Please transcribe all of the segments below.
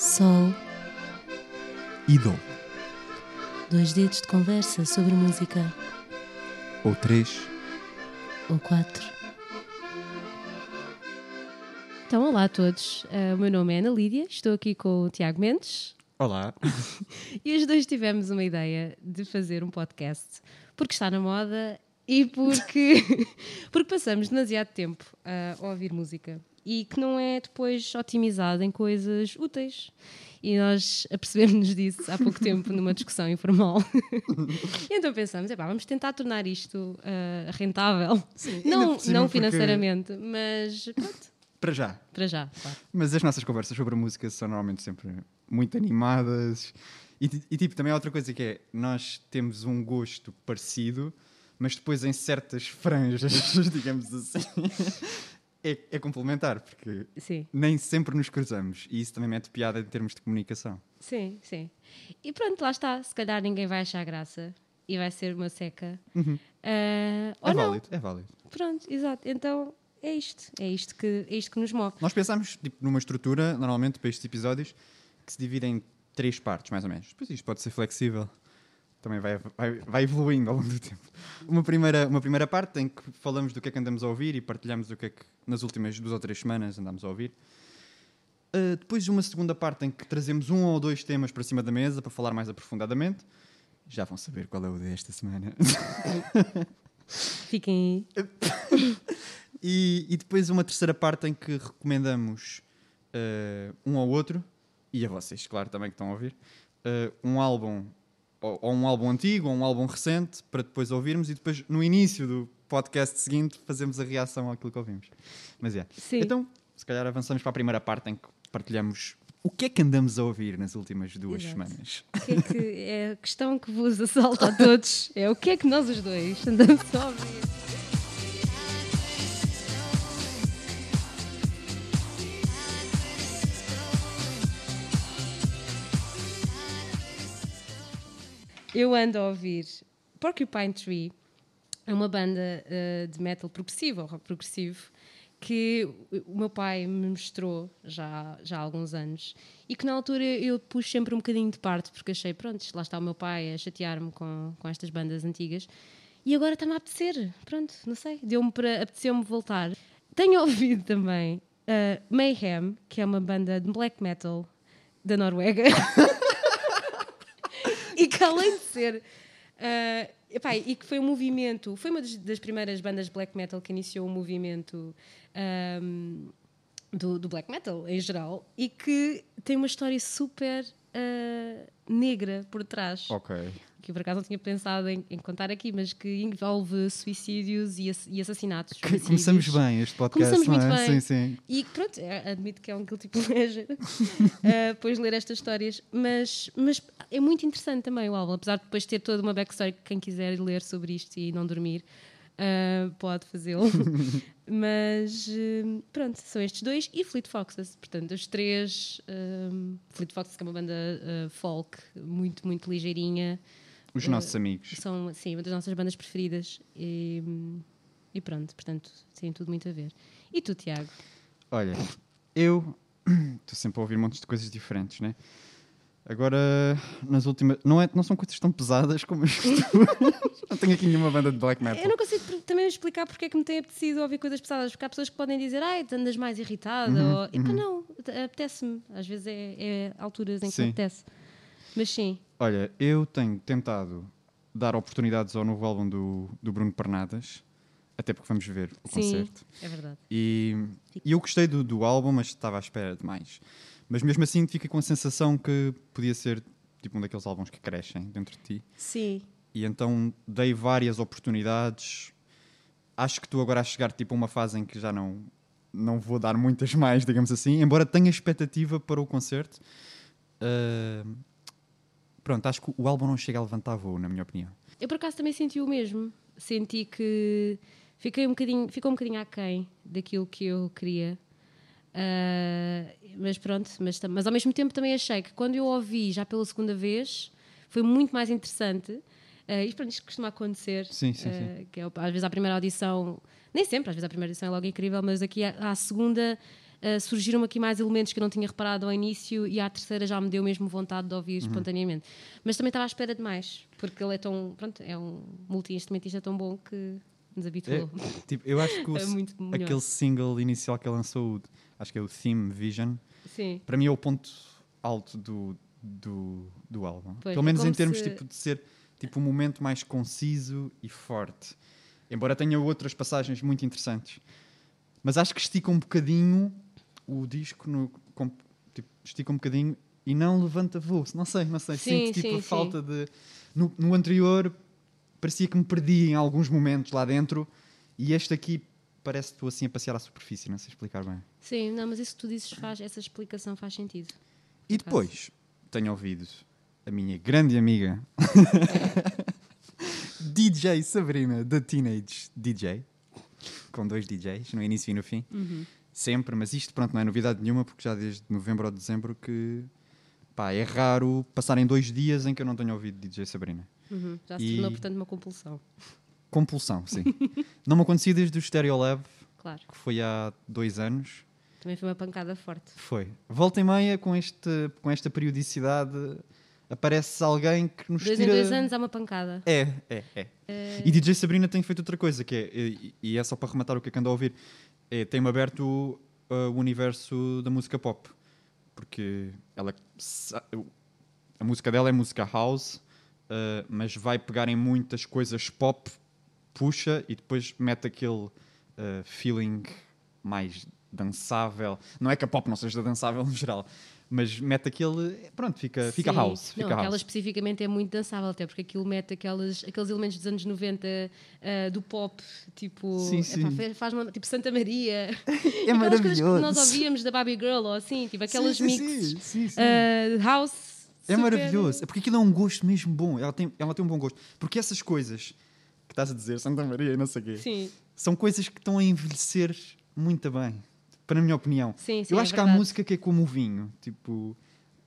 Sol, e Dó. dois dedos de conversa sobre música. Ou três. Ou quatro. Então, olá a todos. Ah, o meu nome é Ana Lídia, estou aqui com o Tiago Mendes Olá. e os dois tivemos uma ideia de fazer um podcast porque está na moda e porque, porque passamos demasiado tempo a ouvir música e que não é depois otimizado em coisas úteis. E nós apercebemos-nos disso há pouco tempo numa discussão informal. e então pensamos, epá, vamos tentar tornar isto ah, rentável. ainda não não porque- financeiramente, mas pronto, Para já. para já, claro. Mas as nossas conversas sobre a música são normalmente sempre muito animadas. E, e, tipo, também há outra coisa que é: nós temos um gosto parecido, mas depois em certas franjas, digamos assim, é, é complementar, porque Sim. nem sempre nos cruzamos. E isso também mete piada em termos de comunicação. Sim, sim. E pronto, lá está. Se calhar ninguém vai achar graça e vai ser uma seca. Ah, ou é não. válido, é válido. Pronto, exato. Então é isto. É isto que, é isto que nos move. Nós pensamos tipo, numa estrutura, normalmente, para estes episódios, que se divide em três partes, mais ou menos. Depois isto pode ser flexível. Também vai, vai, vai evoluindo ao longo do tempo. Uma primeira, uma primeira parte em que falamos do que é que andamos a ouvir e partilhamos o que é que nas últimas duas ou três semanas andamos a ouvir. Uh, depois uma segunda parte em que trazemos um ou dois temas para cima da mesa para falar mais aprofundadamente. Já vão saber qual é o desta semana. Fiquem aí. E, e depois uma terceira parte em que recomendamos eh, um ao outro, e a vocês, claro, também que estão a ouvir, eh, um álbum, ou, ou um álbum antigo, ou um álbum recente, para depois ouvirmos, e depois no início do podcast seguinte fazemos a reação àquilo que ouvimos. Mas é. Então, se calhar avançamos para a primeira parte em que partilhamos o que é que andamos a ouvir nas últimas duas Exato. semanas. Que é, que é a questão que vos assalta a todos? É o que é que nós os dois andamos a ouvir? Eu ando a ouvir Porcupine Tree, é uma banda eh, de metal progressivo, rock progressivo, que o meu pai me mostrou já, já há alguns anos e que na altura eu pus sempre um bocadinho de parte porque achei, pronto, lá está o meu pai a chatear-me com, com estas bandas antigas e agora está-me a apetecer, pronto, não sei, deu-me para, apeteceu-me voltar. Tenho ouvido também eh, Mayhem, que é uma banda de black metal da Noruega que além de ser ah, epá, e que foi um movimento foi uma das, primeiras bandas de black metal que iniciou o movimento ahm, do, do black metal em geral e que tem uma história super ah, negra por trás Ok. Que eu por acaso não tinha pensado em, em contar aqui mas que envolve suicídios e, ass- e assassinatos. Começamos bem este podcast, Começamos não muito é? bem. Sim, sim. E pronto, é- admito que é um guilty pleasure uh, depois de ler estas histórias, mas, mas é muito interessante também o álbum, apesar de depois ter toda uma backstory que quem quiser ler sobre isto e não dormir uh, pode fazê-lo. mas uh, pronto, são estes dois e Fleet Foxes, portanto, os três. um, Fleet Foxes, que é uma banda uh, folk muito, muito ligeirinha. Os Eh, nossos amigos. São, sim, uma das nossas bandas preferidas. E, e pronto, portanto, tem tudo muito a ver. E tu, Tiago? Olha, eu estou sempre a ouvir montes de coisas diferentes, né? Agora, nas últimas. Não, é, não são coisas tão pesadas como as não tenho aqui nenhuma banda de black metal. Eu não consigo também explicar porque é que me tem apetecido ouvir coisas pesadas, porque há pessoas que podem dizer, ai, tu andas mais irritada, Uhum, ou epá, não, apetece-me. Às vezes é, é alturas em que Sim. me apetece. Mas sim, Olha, eu tenho tentado dar oportunidades ao novo álbum do, do Bruno Pernadas, até porque vamos ver o sim, concerto. é verdade. E, e eu gostei do, do álbum, mas estava à espera de mais. Mas mesmo assim, fica com a sensação que podia ser tipo um daqueles álbuns que crescem dentro de ti. Sim, E então dei várias oportunidades. Acho que estou agora a chegar tipo a uma fase em que já não não vou dar muitas mais, digamos assim, embora tenha expectativa para o concerto. Ah, pronto, acho que o álbum não chega a levantar voo, na minha opinião. eu por acaso também senti o mesmo. Senti que fiquei um bocadinho, ficou um bocadinho aquém daquilo que eu queria. Ah, mas pronto, mas, mas ao mesmo tempo também achei que quando eu ouvi já pela segunda vez foi muito mais interessante. Ah, isto, pronto, isto costuma acontecer. Sim, sim, ah, sim. Que é, às vezes a primeira audição, nem sempre, às vezes a primeira audição é logo incrível, mas aqui à, à segunda Uh, surgiram aqui mais elementos que eu não tinha reparado ao início e à terceira já me deu mesmo vontade de Uhum. ouvir espontaneamente. Mas também estava à espera de mais, porque ele é tão, pronto, é um multi-instrumentista tão bom que nos habituou. Tipo, eu acho que o- É aquele single inicial que ele lançou, acho que é o Theme Vision, Sim, para mim é o ponto alto do, do, do álbum. Pois, Pelo é menos em termos se- tipo, de ser tipo, um momento mais conciso e forte. Embora tenha outras passagens muito interessantes. Mas acho que estica um bocadinho o disco, no, com- tipo, estica um bocadinho e não levanta voo. Não sei, não sei. Sim, Sinto tipo sim, a sim. falta de. No, no anterior parecia que me perdi em alguns momentos lá dentro e este aqui parece que estou assim a passear à superfície, não sei explicar bem. sim, não, mas isso que tu dizes faz, essa explicação faz sentido. E depois tenho ouvido a minha grande amiga DJ Sabrina, da Teenage DJ, com dois DJs, no início e no fim. Uhum. Sempre, mas isto pronto, não é novidade nenhuma, porque já desde novembro ou dezembro que pá, é raro passarem dois dias em que eu não tenho ouvido DJ Sabrina. Uhum. Já se E- tornou, portanto, uma compulsão. Compulsão, sim. não me acontecia desde o Stereo Lab, Claro, que foi há dois anos. também foi uma pancada forte. Foi. Volta e meia, com, este, com esta periodicidade, aparece alguém que nos Dois tira... em dois anos há uma pancada. É, é, é. E DJ Sabrina tem feito outra coisa, que é, e, e é só para rematar o que é que ando a ouvir, é, tem-me aberto uh, o universo da música pop. Porque ela, a música dela é música house, uh, mas vai pegar em muitas coisas pop, puxa e depois mete aquele uh, feeling mais dançável. Não é que a pop não seja dançável no geral, mas mete aquele. Pronto, fica, fica Sim. house. Não, Fica aquela house. especificamente é muito dançável, até porque aquilo mete aquelas, aqueles elementos dos anos 90 ah, do pop, tipo, Sim, sim. fa- faz uma, tipo Santa Maria. É aquelas coisas que nós ouvíamos da Baby Girl ou assim, tipo aquelas Sim, sim, mixes sim, sim, sim. ah, house. É super- maravilhoso. É porque aquilo é um gosto mesmo bom. Ela tem, ela tem um bom gosto. Porque essas coisas que estás a dizer, Santa Maria e não sei o quê, Sim, são coisas que estão a envelhecer muito bem. Para a minha opinião. sim, sim. Eu é acho que há música que é como o vinho. Tipo,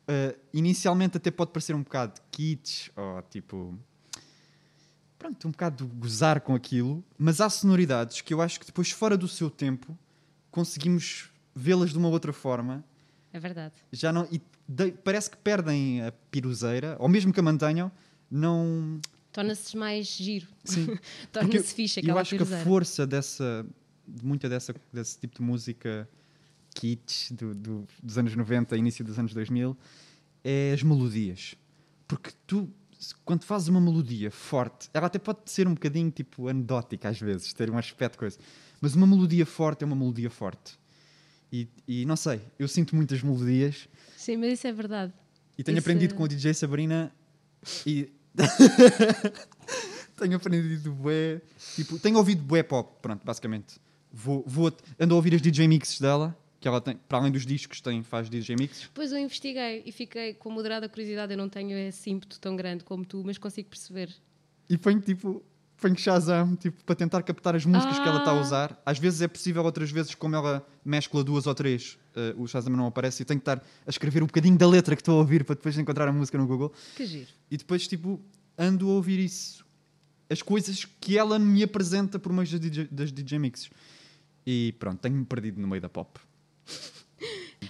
ah, inicialmente até pode parecer um bocado kitsch ou tipo. Pronto, um bocado de gozar com aquilo, mas há sonoridades que eu acho que depois, fora do seu tempo, conseguimos vê-las de uma outra forma É verdade. já não e de- parece que perdem a piruzeira ou mesmo que a mantenham não Torna-se mais giro. sim Torna-se fixe eu acho que a força dessa de muita dessa desse tipo de música kitsch do, do- dos anos 90 início dos anos 2000 é as melodias porque tu quando fazes uma melodia forte ela até pode ser um bocadinho tipo anedótica às vezes ter um aspecto de coisa mas uma melodia forte é uma melodia forte e, e não sei eu sinto muitas melodias Sim, mas isso é verdade. E tenho Isso aprendido é- com o DJ Sabrina e. tenho aprendido bué. Tipo, tenho ouvido bué pop, pronto, basicamente. Vou, vou, ando a ouvir as DJ mixes dela, que ela tem, para além dos discos, tem, faz DJ mixes. Depois eu investiguei e fiquei com moderada curiosidade. Eu não tenho esse ímpeto tão grande como tu, mas consigo perceber. E ponho tipo. Ponho Shazam, tipo, para tentar captar as músicas que ela está a Ah. usar. Às vezes é possível, outras vezes, como ela mescla duas ou três, eh, o Shazam não aparece e tenho que estar a escrever um bocadinho da letra que estou a ouvir para depois encontrar a música no Google. Que giro. E depois, tipo, ando a ouvir isso. As coisas que ela me apresenta por meio das DJ, das DJ mixes. E pronto, tenho-me perdido no meio da pop.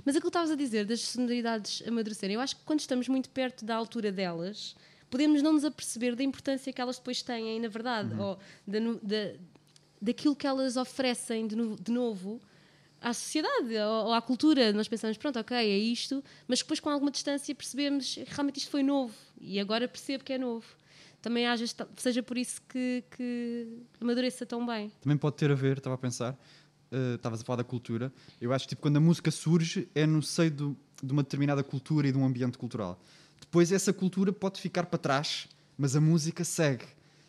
Mas aquilo que estavas a dizer das sonoridades amadurecerem, eu acho que quando estamos muito perto da altura delas, podemos não nos aperceber da importância que elas depois têm, na verdade, ou da, da- daquilo que elas oferecem de, no- de novo à sociedade ou, ou à cultura. Nós pensamos, pronto, ok, é isto, mas depois com alguma distância percebemos que realmente isto foi novo e agora percebo que é novo. Também ta- seja por isso que, que amadureça tão bem. Também pode ter a ver, estava a pensar, eh, estavas a falar da cultura. Eu acho que tipo, quando a música surge é no seio do- de uma determinada cultura e de um ambiente cultural. Depois essa cultura pode ficar para trás, mas a música segue.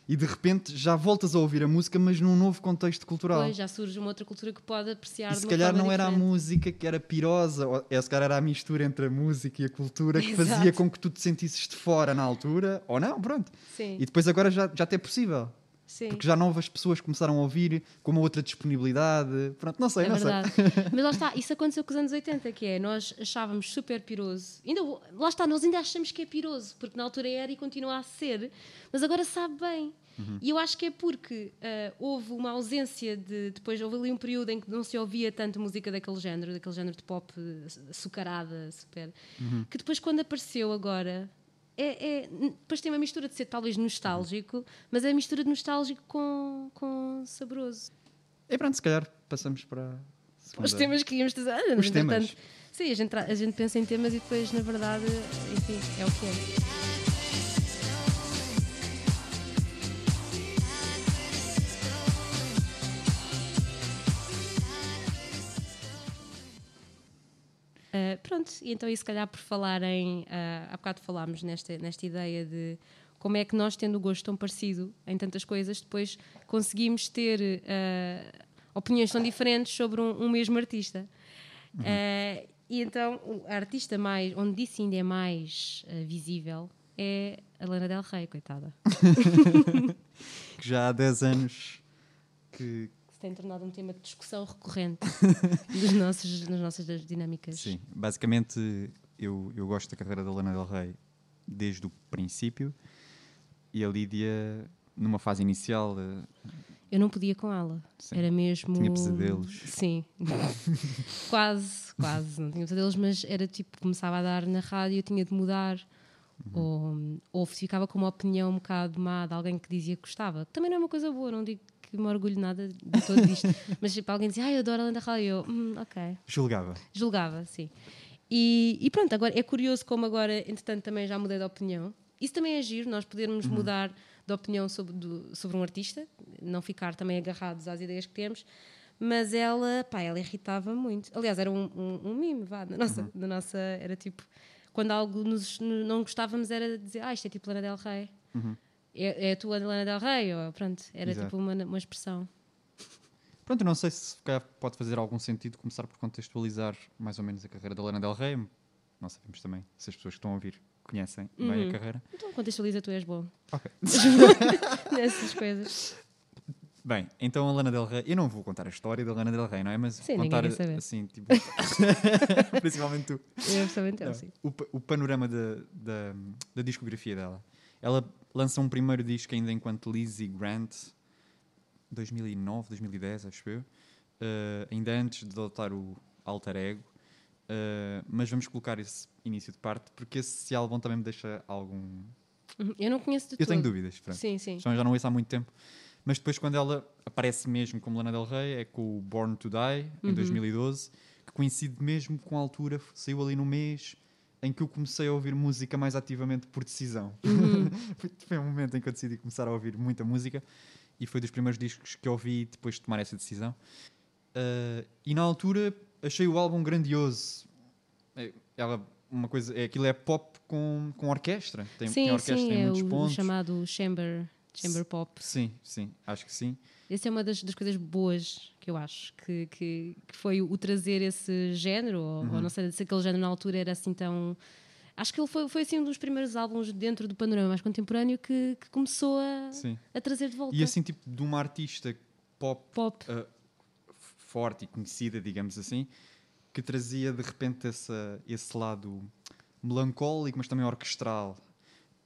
E de repente já voltas a ouvir a música, mas num novo contexto cultural. Depois já surge uma outra cultura que pode apreciar E se calhar não era a diferente. música que era pirosa, ou é, se calhar era a mistura entre a música e a cultura que fazia Exato. com que tu te sentisses de fora na altura, ou não, pronto. Sim, E depois agora já, já até é possível, sim. porque já novas pessoas começaram a ouvir com uma outra disponibilidade, pronto, não sei, é não sei. verdade. Mas lá está, isso aconteceu com os anos 80, que é, nós achávamos super piroso. Ainda, lá está, nós ainda achamos que é piroso, porque na altura era e continua a ser, mas agora sabe bem. E eu acho que é porque ah, houve uma ausência de. Depois houve ali um período em que não se ouvia tanto música daquele género, daquele género de pop eh, açucarada, super. Que depois, quando apareceu agora. É, é- depois tem uma mistura de ser talvez nostálgico, mas é a mistura de nostálgico com, com saboroso. E pronto, se calhar passamos para. segunda- Os temas que íamos dizer. Ah, Os temas. Sim, a gente, a gente pensa em temas e depois, na verdade, enfim, é o que é. Uh, pronto, e então, e se calhar por falar em. Uh, há bocado falámos nesta, nesta ideia de como é que nós, tendo o gosto tão parecido em tantas coisas, depois conseguimos ter uh, opiniões tão diferentes sobre um, um mesmo artista. Uh, e então, o- a artista mais, onde isso ainda é mais uh, visível é a Lana Del Rey, coitada. Que já há 10 anos que. Tem tornado um tema de discussão recorrente dos nossos, nas nossas dinâmicas. Sim, basicamente eu, eu gosto da carreira da Lana Del Rey desde o princípio e a Lídia, numa fase inicial, eh, Eu não podia com ela. Sim. Era mesmo. Tinha pesadelos. Sim. quase, quase. Não tinha pesadelos, mas era tipo, começava a dar na rádio, eu tinha de mudar. Uhum. Ou, ou ficava com uma opinião um bocado má de alguém que dizia que gostava. Também não é uma coisa boa, não digo que me orgulho nada de todo disto. mas tipo, alguém dizia, ah, eu adoro a Lenda Rádio. E eu, "Hum, ok. julgava. Julgava, sim. E, e pronto, agora é curioso como agora, entretanto, também já mudei de opinião. Isso também é giro, nós podermos mudar de opinião sobre, do- sobre um artista, não ficar também agarrados às ideias que temos. Mas ela, pá, ela irritava muito. Aliás, era um, um, um mime, vá, da nossa, da nossa. Era tipo, quando algo nos, no- não gostávamos, era dizer, ah, isto é tipo Lana Del Rey. É, é a tua Lana Del Rey, ou pronto, era Exato. tipo uma, uma expressão. Pronto, eu não sei se pode fazer algum sentido começar por contextualizar mais ou menos a carreira da Lana Del Rey. Não sabemos também se as pessoas que estão a ouvir conhecem bem a carreira. Então contextualiza, tu és bom Ok. nessas coisas. Bem, então a Lana Del Rey, eu não vou contar a história da Lana Del Rey, não é? Mas Sim, contar assim, tipo, principalmente tu. Eu absolutamente eu, sim. o, o panorama da, da, da discografia dela. Ela lança um primeiro disco ainda enquanto Lizzie Grant, 2009, 2010, acho eu, eh, ainda antes de adotar o alter ego. Eh, mas vamos colocar esse início de parte porque esse álbum também me deixa algum. Eu não conheço de Eu tenho todo. dúvidas, pronto. Sim, sim. Então já não ouço há muito tempo. Mas depois, quando ela aparece mesmo como Lana Del Rey, é com o Born to Die, em Uhum. 2012, que coincide mesmo com a altura, saiu ali no mês em que eu comecei a ouvir música mais ativamente por decisão. Uhum. foi, um momento em que eu decidi começar a ouvir muita música e foi dos primeiros discos que ouvi depois de tomar essa decisão. Ah, e na altura achei o álbum grandioso. É, ela, uma coisa, é, aquilo é pop com, com orquestra. Tem, sim, tem orquestra sim, em é muitos o pontos. chamado chamber, chamber pop. Sim, sim, acho que sim. Essa é uma das, das coisas boas que eu acho, que, que, que foi o trazer esse género, ou, Uhum. ou não sei se aquele género na altura era assim tão. Acho que ele foi, foi assim um dos primeiros álbuns dentro do panorama mais contemporâneo que, que começou a, Sim. a trazer de volta. E assim, tipo, de uma artista pop Pop. uh, forte e conhecida, digamos assim, que trazia de repente essa, esse lado melancólico, mas também orquestral.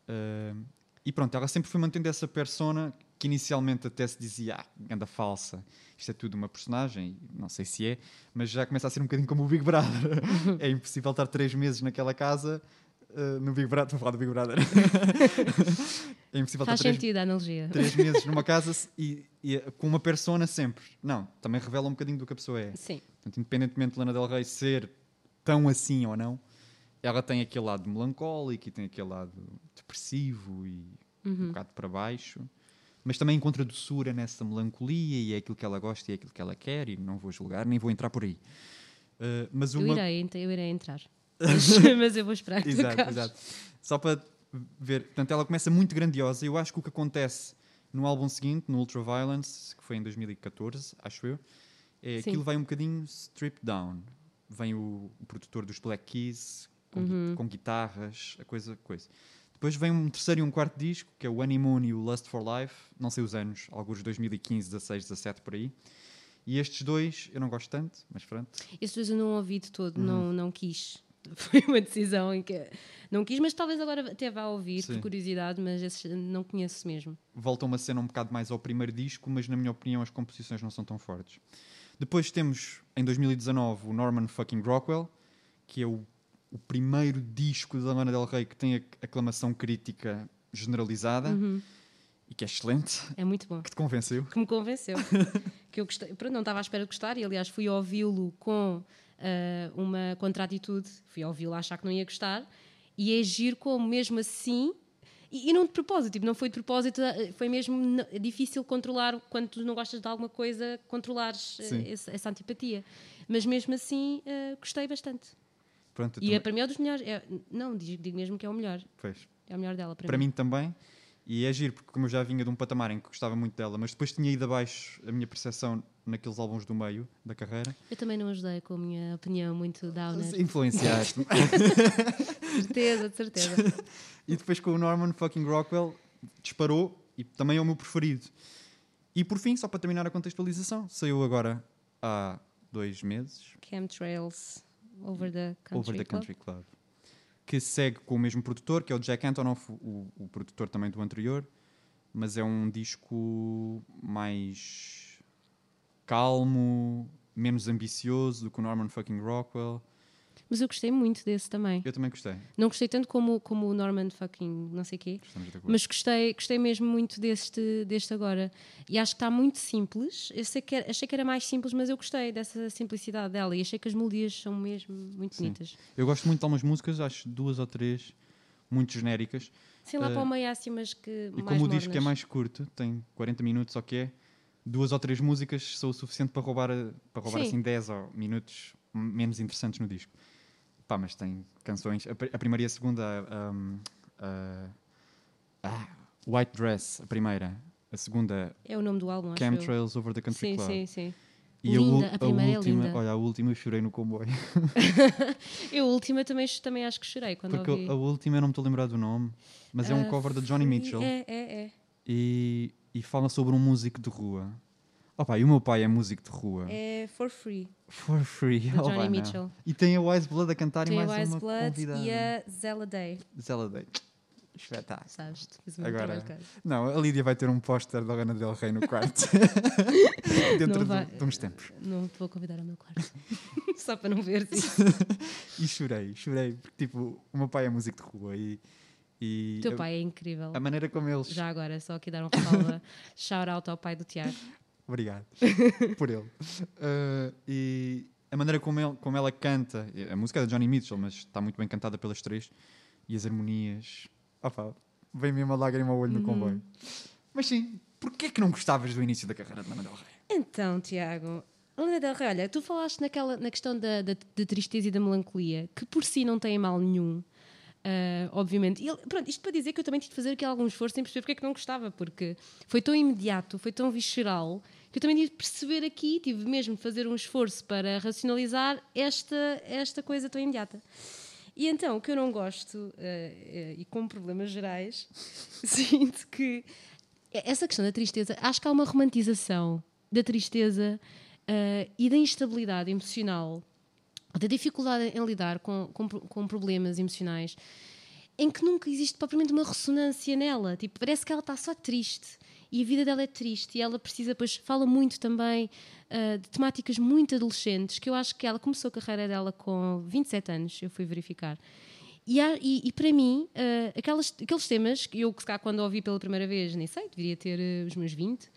Uh, e pronto, ela sempre foi mantendo essa persona que inicialmente até se dizia, ah, anda falsa, isto é tudo uma personagem, não sei se é, mas já começa a ser um bocadinho como o Big Brother. é impossível estar três meses naquela casa. uh, no Big Brother, estou a falar do Big Brother. é impossível Faz estar três, sentido a analogia. três meses numa casa e, e com uma persona sempre. Não, também revela um bocadinho do que a pessoa é. Sim. Portanto, independentemente de Lana Del Rey ser tão assim ou não, ela tem aquele lado melancólico e tem aquele lado depressivo e um bocado para baixo. Mas também encontra doçura nessa melancolia e é aquilo que ela gosta e é aquilo que ela quer e não vou julgar, nem vou entrar por aí. Uh, mas Eu, uma... irei, ent- eu irei entrar. Mas, mas eu vou esperar Exato, exato. Só para ver, portanto, ela começa muito grandiosa. Eu acho que o que acontece no álbum seguinte, no Ultraviolence, que foi em 2014, acho eu, é Sim. aquilo vai um bocadinho stripped down. Vem o, o produtor dos Black Keys com, Uhum. com guitarras, a coisa, coisa. Depois vem um terceiro e um quarto disco, que é o Honeymoon e o Lust for Life, não sei os anos, alguns de 2015, 16, 17 por aí. E estes dois eu não gosto tanto, mas pronto. Esses dois eu não ouvi de todo, Uhum. não, não quis. Foi uma decisão em que não quis, mas talvez agora até vá ouvir, Sim. por curiosidade, mas esses não conheço mesmo. volta uma cena um bocado mais ao primeiro disco, mas na minha opinião as composições não são tão fortes. Depois temos, em 2019, o Norman fucking Rockwell, que é o, o primeiro disco da Lana Del Rey que tem a aclamação crítica generalizada Uhum. e que é excelente, É muito bom. que te convenceu. que me convenceu. que eu gostei, pronto, não estava à espera de gostar e aliás fui ouvi-lo com ah, uma contratitude, fui ouvi-lo a achar que não ia gostar e é giro como mesmo assim e, e não de propósito, tipo, não foi de propósito, ah, foi mesmo difícil controlar quando tu não gostas de alguma coisa, controlares Sim. esse- essa antipatia. Mas mesmo assim ah, gostei bastante. Pronto, E é, para mim é um dos melhores. é- não, digo, digo mesmo que é o melhor. pois. É o melhor dela para, Para mim também. E é giro, porque como eu já vinha de um patamar em que gostava muito dela, mas depois tinha ido abaixo a minha percepção naqueles álbuns do meio da carreira. Eu também não ajudei com a minha opinião muito downer. Influenciaste-me. De certeza, de certeza. E depois com o Norman fucking Rockwell disparou e também é o meu preferido. E por fim, só para terminar a contextualização, saiu agora há dois meses Chemtrails Over the Country Over the Club. Country Club, que segue com o mesmo produtor, que é o Jack Antonoff, o, o produtor também do anterior, mas é um disco mais calmo, menos ambicioso do que o Norman fucking Rockwell. Mas eu gostei muito desse também. Eu também gostei. Não gostei tanto como, como o Norman fucking não sei quê. Mas gostei, gostei mesmo muito deste, deste agora. E acho que está muito simples. Eu sei que era- achei que era mais simples, mas eu gostei dessa simplicidade dela. E achei que as melodias são mesmo muito Sim. bonitas. Eu gosto muito de algumas músicas, acho duas ou três muito genéricas. Sei lá Eh, para o meio há assim, mas que E como o disco é mais curto, tem 40 minutos ou que é, duas ou três músicas são o suficiente para roubar, a- para roubar Sim. assim 10 ou minutos menos interessantes no disco. Pá, mas tem canções. A, a primeira e a segunda. um, a- ah, White Dress, a primeira. A segunda, É o nome do álbum, acho eu. Chemtrails Over the Country Sim, Club. sim, sim. E a, Linda, ul- a primeira é última, linda. olha, a última eu chorei no comboio. Eu, a última, também, também acho que chorei quando Porque ouvi. a última eu não me estou a lembrar do nome, mas é um Ah, cover da Johnny Mitchell. É, é, é. E, e fala sobre um músico de rua. Opa, e o meu pai é músico de rua. É For Free, For free. Johnny não. Mitchell. E tem a Wise Blood a cantar Tem e a mais Wise uma Blood convidada. e a Zella Day, Zella Day. Espetáculo. sabes? Fiz muito Agora- trabalho. Não, a Lídia vai ter um póster da Lana Del Rey no quarto. Dentro Não de, vai. de uns tempos. Não te vou convidar ao meu quarto. Só para não ver isso. E chorei, chorei. Porque, tipo, o meu pai é músico de rua e... e O teu a, pai é incrível. A maneira como eles... Já agora, só aqui dar um ressalva. Shout out ao pai do Tiago. Obrigado por ele. Uh, e a maneira como, ele- como ela canta, a música é da Johnny Mitchell, mas está muito bem cantada pelas três, e as harmonias. Opa, vem mesmo a lágrima ao olho no Uhum. comboio. Mas sim, porquê que não gostavas do início da carreira de Lana Del Rey? Então, Tiago, Lana Del Rey, olha, tu falaste naquela, na questão da, da, da tristeza e da melancolia, que por si não tem mal nenhum. ah, obviamente, E pronto, isto para dizer que eu também tive de fazer aqui algum esforço em perceber porque é que não gostava, porque foi tão imediato, foi tão visceral, que eu também tive de perceber aqui, tive mesmo de fazer um esforço para racionalizar esta, esta coisa tão imediata. E então, o que eu não gosto, eh, eh, e com problemas gerais, sinto que essa questão da tristeza, acho que há uma romantização da tristeza eh, e da instabilidade emocional, da dificuldade em lidar com, com, com problemas emocionais, em que nunca existe propriamente uma ressonância nela. Tipo, parece que ela está só triste e a vida dela é triste e ela precisa, pois, fala muito também ah, de temáticas muito adolescentes, que eu acho que ela começou a carreira dela com 27 anos, eu fui verificar. E, há- e- e para mim, ah, aquelas, aqueles temas que eu, calhar, quando ouvi pela primeira vez, nem sei, deveria ter ah, os meus 20,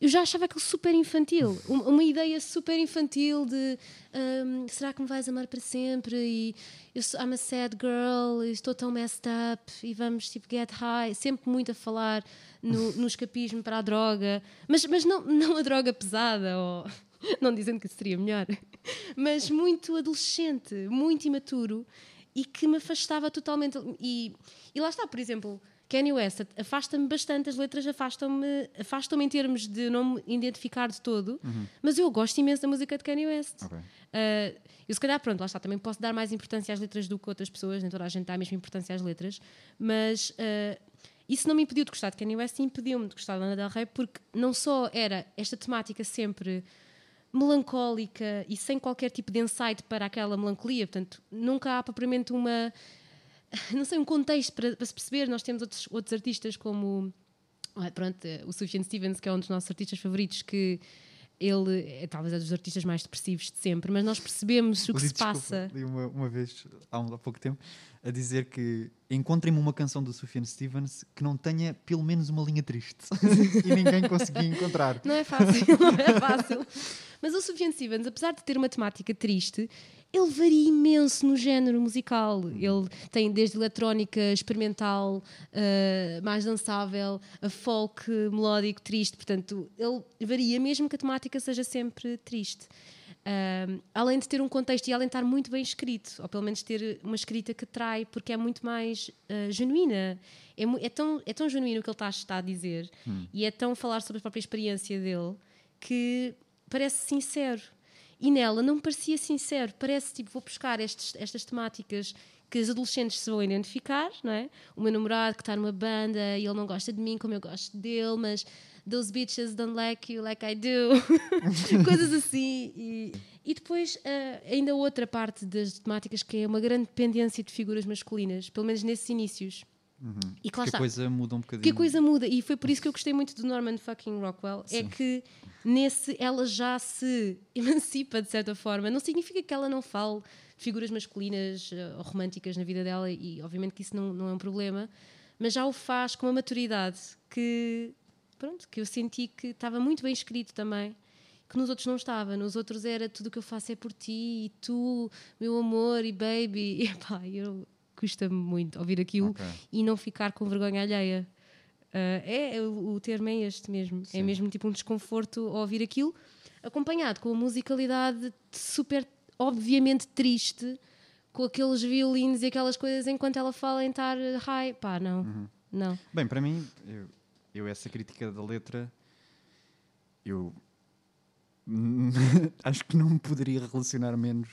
eu já achava aquilo super infantil. Um- Uma ideia super infantil de hum, será que me vais amar para sempre? E eu sou I'm a sad girl, estou tão messed up, e vamos tipo get high. Sempre muito a falar no, no escapismo para a droga, mas, mas não, não a droga pesada, ou não dizendo que seria melhor, mas muito adolescente, muito imaturo e que me afastava totalmente. E, e lá está, por exemplo, Kanye West afasta-me bastante, as letras afastam-me afastam em termos de não me identificar de todo, mas eu gosto imenso da música de Kanye West. Ok. Uh, eu se calhar, pronto, lá está, também posso dar mais importância às letras do que outras pessoas, nem toda a gente dá a mesma importância às letras, mas uh, isso não me impediu de gostar de Kanye West impediu-me de gostar de Lana Del Rey, porque não só era esta temática sempre melancólica e sem qualquer tipo de insight para aquela melancolia. Portanto, nunca há propriamente uma. Não sei, um contexto para, para se perceber. Nós temos outros, outros artistas como. Pronto, o Sufjan Stevens, que é um dos nossos artistas favoritos, que ele é talvez é dos artistas mais depressivos de sempre, mas nós percebemos o que Li, se desculpa, passa. li uma, uma vez, há, um- há pouco tempo, a dizer que encontrem-me uma canção do Sufjan Stevens que não tenha pelo menos uma linha triste. e ninguém conseguia encontrar. Não é fácil, não é fácil. Mas o Sufjan Stevens, apesar de ter uma temática triste, ele varia imenso no género musical. Ele tem desde eletrónica experimental, uh, mais dançável, a folk melódico triste. Portanto, ele varia mesmo que a temática seja sempre triste. Um, além de ter um contexto e além de estar muito bem escrito, ou pelo menos ter uma escrita que trai, porque é muito mais uh, genuína. É, é tão, é tão genuíno o que ele está, está a dizer e é tão falar sobre a própria experiência dele que parece sincero. E nela não parecia sincero, parece tipo, vou buscar estes, estas temáticas que os adolescentes se vão identificar, não é? O meu namorado que está numa banda e ele não gosta de mim como eu gosto dele, mas those bitches don't like you like I do. Coisas assim. E, e depois, ah, ainda outra parte das temáticas que é uma grande dependência de figuras masculinas, pelo menos nesses inícios. E que lá Porque está. a coisa muda um bocadinho. Que a coisa muda, e foi por isso que eu gostei muito do Norman fucking Rockwell. É que nesse ela já se emancipa de certa forma. Não significa que ela não fale de figuras masculinas eh, ou românticas na vida dela, e obviamente que isso não, não é um problema, mas já o faz com uma maturidade que, pronto, que eu senti que estava muito bem escrito também. Que nos outros não estava, nos outros era tudo o que eu faço é por ti, e tu, meu amor, e baby. E pá, eu custa-me muito ouvir aquilo Ok. e não ficar com vergonha alheia. Ah, é, é, o, o termo é este mesmo. É Sim. mesmo tipo um desconforto ao ouvir aquilo, acompanhado com a musicalidade super, obviamente triste, com aqueles violinos e aquelas coisas enquanto ela fala em estar high. Pá, não. Uhum. Não. Bem, para mim, eu, eu essa crítica da letra, eu acho que não me poderia relacionar menos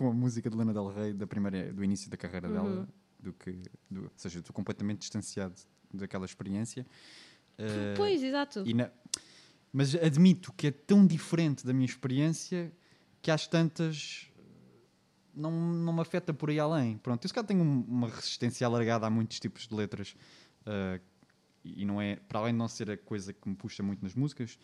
com a música de Lana Del Rey da primeira, do início da carreira Uhum. dela, do que, do, ou seja, estou completamente distanciado daquela experiência. Eh, pois, exato. na- mas admito que é tão diferente da minha experiência que às tantas não, não me afeta por aí além. Pronto, eu se calhar tenho um- uma resistência alargada a muitos tipos de letras ah, e não é, para além de não ser a coisa que me puxa muito nas músicas,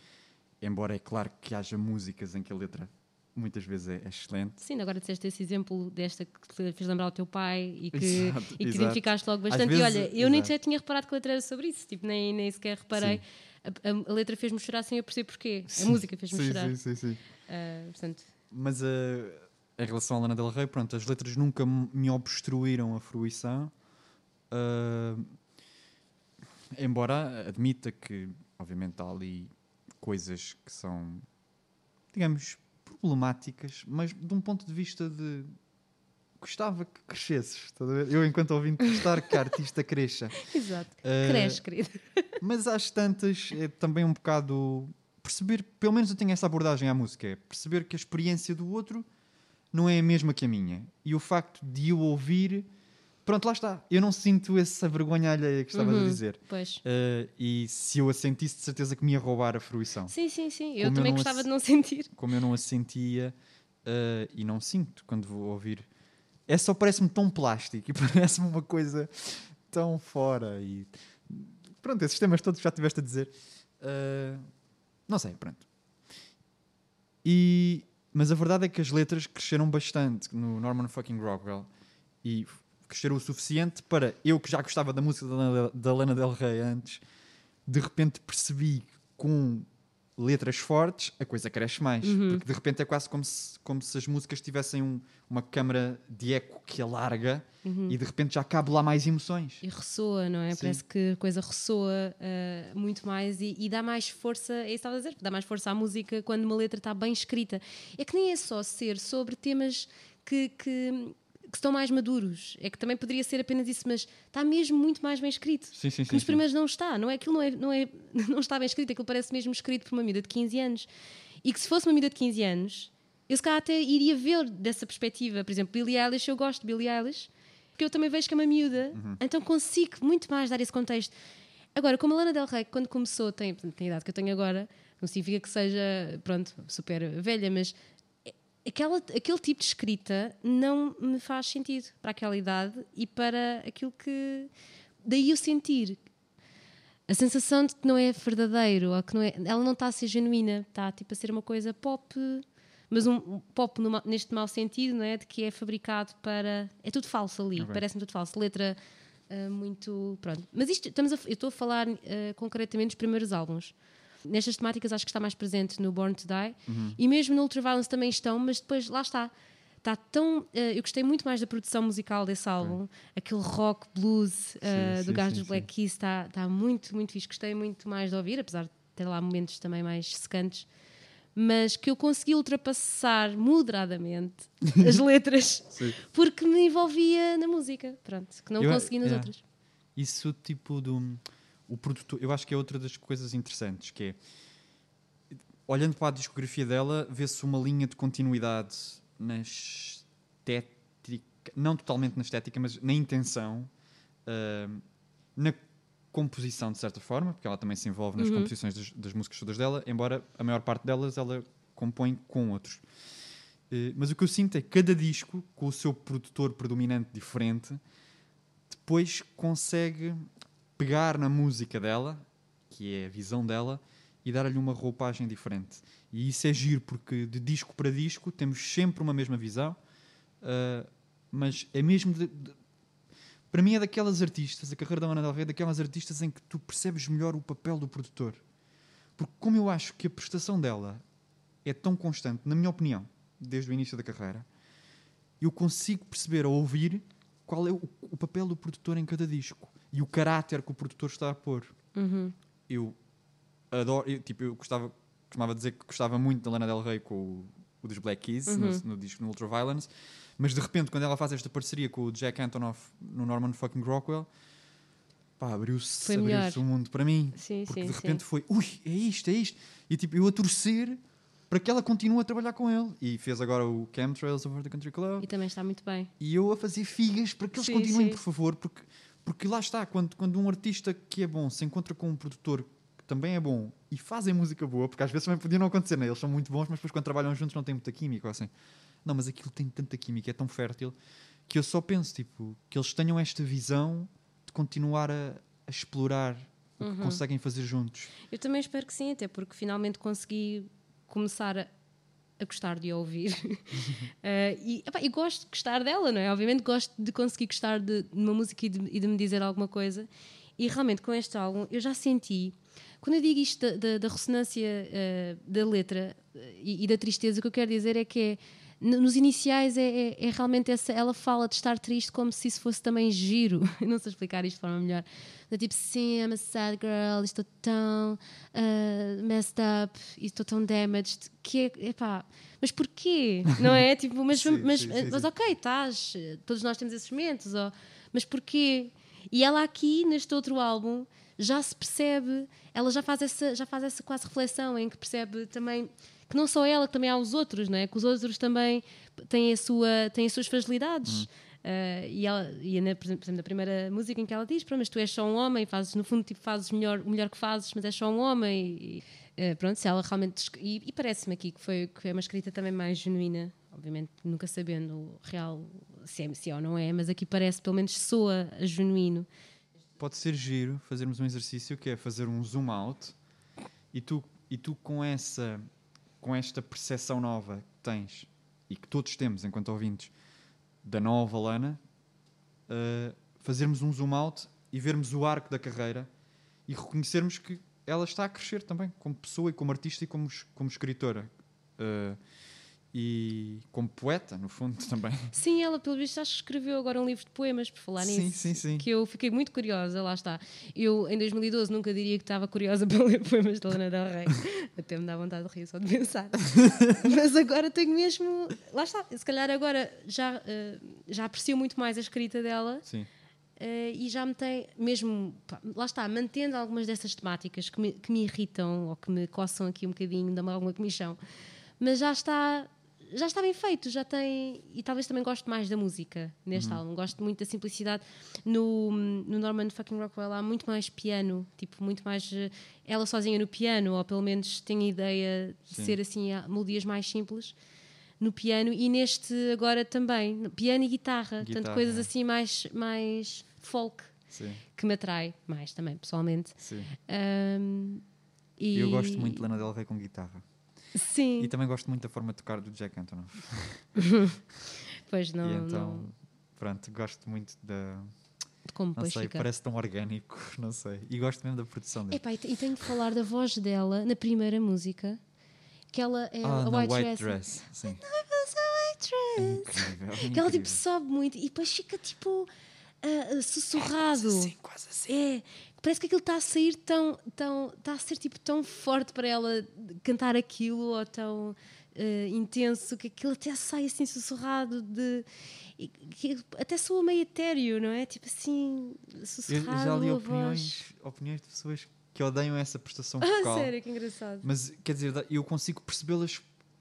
embora é claro que haja músicas em que a letra muitas vezes é, é excelente. Sim, agora disseste esse exemplo desta que te fez lembrar o teu pai e que, Exato, e que exato. identificaste logo bastante. vezes- e olha, eu nem exato. sequer tinha reparado que a letra era sobre isso, tipo, nem, nem sequer reparei. A, a- a letra fez-me chorar sem eu perceber porquê. A música fez-me sim, chorar. Sim, sim, sim. Ah, portanto, Mas ah, em relação à Lana Del Rey, pronto, as letras nunca me obstruíram a fruição. Ah, embora admita que, obviamente, há ali coisas que são, digamos, problemáticas, mas de um ponto de vista de. Gostava que crescesses. estás a ver? Eu, enquanto ouvinte, gostar que a artista cresça. exato. Ah, Cresce, querido. mas às tantas é também um bocado perceber, pelo menos eu tenho essa abordagem à música, é perceber que a experiência do outro não é a mesma que a minha. E o facto de eu ouvir, pronto, lá está. Eu não sinto essa vergonha alheia que estavas a Uhum. dizer. Pois. Uh, e se eu a sentisse, de certeza que me ia roubar a fruição. Sim, sim, sim. Como Eu eu também não gostava ass- de não sentir. Como eu não a sentia uh, e não sinto quando vou ouvir. É só parece-me tão plástico e parece-me uma coisa tão fora. E pronto, esses temas todos já tiveste a dizer. Uh, não sei, pronto. E, mas a verdade é que as letras cresceram bastante no Norman fucking Rockwell e cresceram o suficiente para eu que já gostava da música da Lana, Del Rey antes, de repente percebi que com letras fortes a coisa cresce mais. Porque de repente é quase como se, como se as músicas tivessem um- uma câmara de eco que alarga e de repente já cabe lá mais emoções. E ressoa, não é? Sim. Parece que a coisa ressoa ah, muito mais e, e dá mais força, é isso que estava a dizer, dá mais força à música quando uma letra está bem escrita. É que nem é só ser sobre temas que, que, que estão mais maduros. É que também poderia ser apenas isso, mas está mesmo muito mais bem escrito. Sim, sim, que sim. nos primeiros não está, não é? Aquilo não, é, não, é, não está bem escrito, aquilo parece mesmo escrito por uma miúda de 15 anos. E que se fosse uma miúda de 15 anos, eu se calhar até iria ver dessa perspectiva. Por exemplo, Billie Eilish, eu gosto de Billie Eilish, porque eu também vejo que é uma miúda, Uhum. então consigo muito mais dar esse contexto. Agora, como a Lana Del Rey, quando começou, tem, tem a idade que eu tenho agora, Não significa que seja, pronto, super velha, mas aquela, aquele tipo de escrita não me faz sentido para aquela idade e para aquilo que. Daí eu sentir a sensação de que não é verdadeiro, ou que não é, ela não está a ser genuína, está tipo, a ser uma coisa pop, mas um, um pop neste mau sentido, não é? De que é fabricado para. É tudo falso ali, okay. parece-me tudo falso. Letra uh, muito. Pronto. Mas isto, estamos a, eu estou a falar uh, concretamente dos primeiros álbuns. Nestas temáticas acho que está mais presente no Born to Die uhum. e mesmo no Ultraviolence também estão, mas depois lá está. Está tão. Uh, eu gostei muito mais da produção musical desse álbum, okay. aquele rock blues uh, sim, do gajo dos Black Keys está, está muito, muito fixe. Gostei muito mais de ouvir, apesar de ter lá momentos também mais secantes mas que eu consegui ultrapassar moderadamente as letras porque me envolvia na música, pronto, que não eu, consegui nas outras. Isso tipo do o produtor, eu acho que é outra das coisas interessantes, que é olhando para a discografia dela, vê-se uma linha de continuidade na estética, não totalmente na estética, mas na intenção, uh, na composição de certa forma, porque ela também se envolve nas uhum. composições das, das, músicas todas dela, embora a maior parte delas ela compõe com outros. Uh, mas o que eu sinto é que cada disco, com o seu produtor predominante diferente, depois consegue pegar na música dela, que é a visão dela, e dar-lhe uma roupagem diferente. E isso é giro, porque de disco para disco temos sempre uma mesma visão, uh, mas é mesmo de, de, para mim é daquelas artistas, a carreira da Ana Del Rey é daquelas artistas em que tu percebes melhor o papel do produtor. Porque como eu acho que a prestação dela é tão constante, na minha opinião, desde o início da carreira, eu consigo perceber ou ouvir qual é o, o, papel do produtor em cada disco e o caráter que o produtor está a pôr. Uhum. Eu adoro, eu, tipo, eu gostava, costumava dizer que gostava muito da Lana Del Rey com o, o dos Black Keys uhum. no, no, disco no Ultraviolence mas de repente, quando ela faz esta parceria com o Jack Antonoff no Norman fucking Rockwell, pá, abriu-se abriu o mundo para mim. Sim, porque sim, de repente sim. foi, ui, é isto, é isto. E tipo, eu a torcer para que ela continue a trabalhar com ele. E fez agora o Chemtrails Over the Country Club. E também está muito bem. E eu a fazer figas para que eles continuem, por favor, porque, porque lá está, quando, quando um artista que é bom se encontra com um produtor que também é bom e fazem música boa, porque às vezes também podia não acontecer, né? eles são muito bons, mas depois quando trabalham juntos não tem muita química, assim. Não, mas aquilo tem tanta química, é tão fértil, que eu só penso, tipo, que eles tenham esta visão de continuar a, a explorar o que uhum. conseguem fazer juntos. Eu também espero que sim, até porque finalmente consegui começar a, a gostar de ouvir. uh, e, epá, gosto de gostar dela, não é? Obviamente gosto de conseguir gostar de, de uma música e de, e de, me dizer alguma coisa. E realmente com este álbum eu já senti. Quando eu digo isto da, da, da ressonância uh, da letra uh, e, e, da tristeza, o que eu quero dizer é que é nos iniciais é, é, é, realmente essa. Ela fala de estar triste como se isso fosse também giro. não sei explicar isto de forma melhor. Da tipo, sim, I'm a sad girl, estou tão uh, messed up, estou tão damaged. Que é, epá, mas porquê? Não é? tipo, mas, sim, mas, sim, sim, mas ok, estás, todos nós temos esses momentos, oh, mas porquê? E ela aqui, neste outro álbum, já se percebe, ela já faz essa, já faz essa quase reflexão em que percebe também que não só ela, também há os outros, não é? Que os outros também têm, a sua, têm as suas fragilidades. Uh, e, ela, e na, por exemplo, na primeira música em que ela diz: Pronto, mas tu és só um homem, fazes, no fundo, tipo, fazes melhor, o melhor que fazes, mas és só um homem. E, uh, pronto, se ela realmente. E, e parece-me aqui que foi, que foi uma escrita também mais genuína, obviamente nunca sabendo real se é, se é ou não é, mas aqui parece, pelo menos soa genuíno. Pode ser giro fazermos um exercício que é fazer um zoom out e tu, e tu com essa com esta percepção nova que tens e que todos temos enquanto ouvintes da nova Lana, uh, fazermos um zoom out e vermos o arco da carreira e reconhecermos que ela está a crescer também como pessoa e como artista e como, como escritora. Uh, e como poeta, no fundo, também. Sim, ela, pelo visto, acho que escreveu agora um livro de poemas, por falar sim, nisso. Sim, sim, Que eu fiquei muito curiosa, lá está. Eu, em 2012, nunca diria que estava curiosa para ler poemas de Lana Del Rey. Até me dá vontade de rir só de pensar. Mas agora tenho mesmo. Lá está. Se calhar agora já, uh, já aprecio muito mais a escrita dela. Sim. Uh, e já me tem, mesmo, pá, lá está, mantendo algumas dessas temáticas que me, que me irritam ou que me coçam aqui um bocadinho, dão-me alguma comissão, mas já está já está bem feito, já tem. E talvez também gosto mais da música neste Uhum. álbum. Gosto muito da simplicidade. No, no Norman fucking Rockwell há muito mais piano, tipo, muito mais eh, ela sozinha no piano, ou pelo menos tem a ideia de Sim. ser assim, há melodias mais simples no piano. E neste agora também, piano e guitarra, Guitarra, coisas é. assim mais, mais folk, Sim, que me atrai mais também, pessoalmente. sim. Ahm, e... Eu gosto muito de Lana Del Rey com guitarra. Sim, E também gosto muito da forma de tocar do Jack Antonoff. pois não, e então, não pronto, gosto muito da. como Não sei, fica. parece tão orgânico, não sei. E gosto mesmo da produção dele. Epá, e te- tenho de falar da voz dela na primeira música, que ela é ah, a White, White Dress. Dress. Sim. White Dress. Incrível. Que ela tipo incrível. sobe muito e depois fica tipo ah, sussurrado. Assim, quase assim. É, parece que aquilo está a sair tão, tão, está a ser tipo tão forte para ela cantar aquilo ou tão eh, intenso que aquilo até sai assim sussurrado de e que até soa meio etéreo, não é? Tipo assim, Eu, eu sussurrado já li opiniões, opiniões de pessoas que odeiam essa prestação. Ah, vocal. sério, que engraçado. Mas quer dizer, eu consigo percebê-las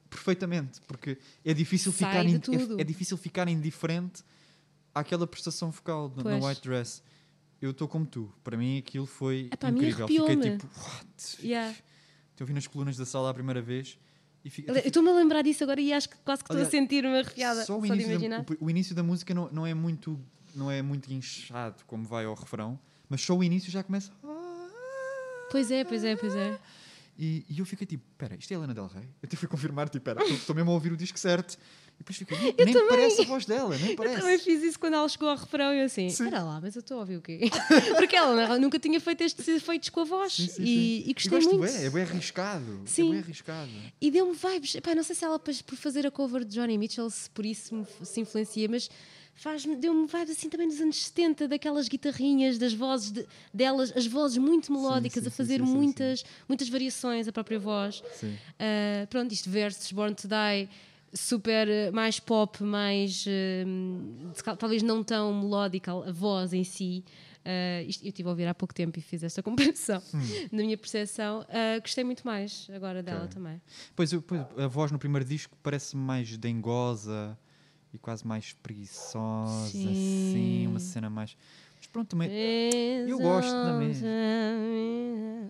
perfeitamente, porque é difícil Sai ficar in- é, é difícil ficar indiferente àquela prestação vocal na- na. White Dress. Eu estou como tu. Para mim aquilo foi Epá, incrível. Fiquei tipo, what? Yeah. Te ouvi nas colunas da sala a primeira vez e fiquei. Eu estou-me a lembrar disso agora e acho que quase que estou a sentir-me arrepiada Só só, o de início, da, o, o início da música não, não é muito não é muito inchado como vai ao refrão, mas só o início já começa. Pois é, pois é, pois é. E, e eu fiquei tipo, espera, isto é a Lana Del Rey? Eu até fui confirmar, tipo, espera, estou mesmo a ouvir o disco certo. E depois fiquei, nem, nem parece a voz dela, nem Eu também parece. fiz isso quando ela chegou ao refrão e eu assim, Sim. espera lá, mas eu estou a ouvir o quê? Porque ela nunca tinha feito estes efeitos com a voz Sim, sim, e, sim. e gostei gosto muito. bué, é bem arriscado. Sim. É bem arriscado. E deu-me vibes. Epá, não sei se ela por fazer a cover de Johnny Mitchell se por isso se influencia, mas faz-me- deu-me vibes assim também dos anos 70, daquelas guitarrinhas, das vozes de- delas, as vozes muito melódicas, sim, a sim, fazer sim, muitas, muitas variações, a própria voz. Sim. Uh, pronto, isto versus Born to Die, super uh, mais pop, mais uh, talvez não tão melódica a voz em si. Uh, isto eu estive a ouvir há pouco tempo e fiz esta comparação na minha percepção. Uh, gostei muito mais agora dela Hum. Ok. também. Pois, eu- pois, a voz no primeiro disco parece mais dengosa e quase mais preguiçosa, Sim. assim, uma cena mais. Mas pronto, também. Eu gosto também. Sim.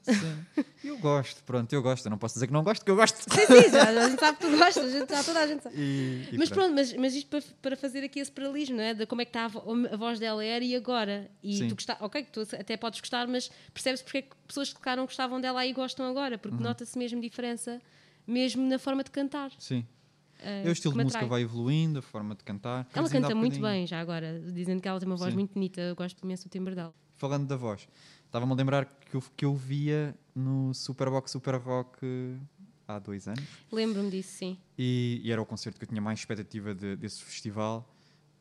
Eu gosto, pronto, eu gosto. Eu não posso dizer que não gosto, que eu gosto. Sim, sim, já, a gente sabe que tu gostas, a gente, já toda a gente sabe. E, e Mas pronto, mas, mas isto para, para fazer aqui esse paralelismo, não é? De como é que está a, a voz dela era e agora. E Sim. tu gostar, ok, tu até podes gostar, mas percebes porque é que pessoas que cá não gostavam dela aí gostam agora, Uhum. porque nota-se mesmo diferença, mesmo na forma de cantar. Sim. É o estilo de música atrai. vai evoluindo, a forma de cantar. Ela canta muito bem, já agora, dizendo que ela tem uma voz Sim. muito bonita, eu gosto imenso do timbre dela. Falando da voz, estava-me a lembrar que eu, que eu via no Superbox Super Rock há dois anos. Lembro-me disso, sim. E, e era o concerto que eu tinha mais expectativa de- desse festival.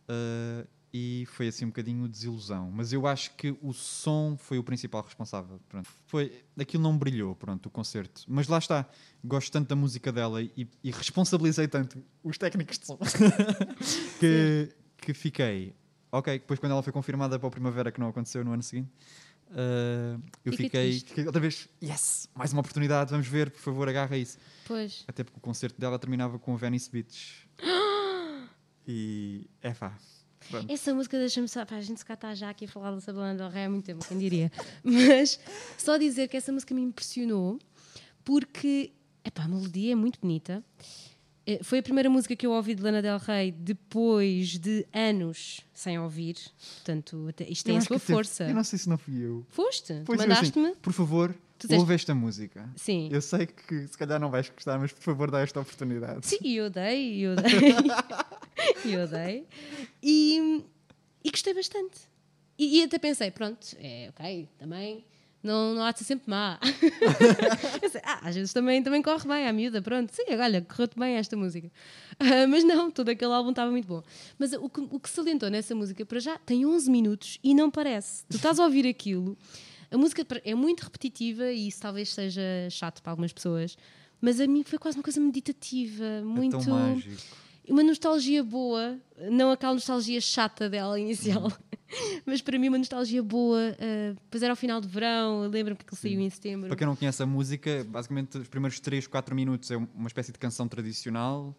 eh, e foi assim um bocadinho desilusão. Mas eu acho que o som foi o principal responsável. Pronto. Foi, aquilo não brilhou, pronto, o concerto. Mas lá está, gosto tanto da música dela e, e responsabilizei tanto os técnicos de som que, que fiquei. Ok, depois quando ela foi confirmada para a primavera, que não aconteceu no ano seguinte, eh, eu Fiquei fiquei, outra vez, yes, mais uma oportunidade, vamos ver, por favor, agarra isso. Pois. Até porque o concerto dela terminava com o Venice Beach. e é pá. Pronto. Essa música deixa-me só. Pá, a gente se cá está já aqui a falar da Lana Del Rey há muito tempo, quem diria. Mas só dizer que essa música me impressionou porque epá, a melodia é muito bonita. Eh, Foi a primeira música que eu ouvi de Lana Del Rey depois de anos sem ouvir. Portanto, isto tem Eu a sua teve- força. Eu não sei se não fui eu. Foste? Mandaste-me? assim, por favor, Tu disseste- ouve esta música. Sim. Eu sei que se calhar não vais gostar, mas por favor dá esta oportunidade. Sim, eu dei, eu dei. eu dei. E, e gostei bastante. E, e até pensei, pronto, é ok, também não, não há de ser sempre má. Pensei, ah, às vezes também, também corre bem à miúda, pronto. Sim, olha, correu-te bem esta música. Ah, mas não, todo aquele álbum estava muito bom. Mas o que, o que salientou nessa música, para já, tem 11 minutos e não parece. Tu estás a ouvir aquilo, a música é muito repetitiva e isso talvez seja chato para algumas pessoas. Mas a mim foi quase uma coisa meditativa, muito É tão mágico. uma nostalgia boa, não aquela nostalgia chata dela inicial, mas para mim uma nostalgia boa. Uh, pois era ao final de verão, lembro-me que ele saiu em setembro. Para quem não conhece a música, basicamente os primeiros 3, 4 minutos é uma espécie de canção tradicional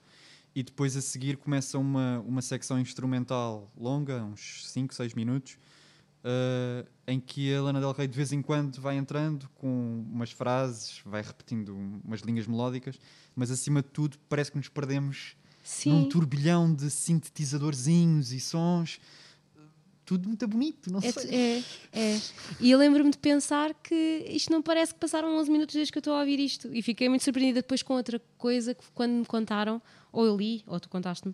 e depois a seguir começa uma, uma secção instrumental longa, uns 5, 6 minutos, uh, em que a Lana Del Rey de vez em quando vai entrando com umas frases, vai repetindo umas linhas melódicas, mas acima de tudo parece que nos perdemos Sim. num turbilhão de sintetizadorzinhos e sons. Tudo muito bonito, não É, sei. é, é. E eu lembro-me de pensar que isto não parece que passaram 11 minutos desde que eu estou a ouvir isto. E fiquei muito surpreendida depois com outra coisa que quando me contaram, ou eu li, ou tu contaste-me,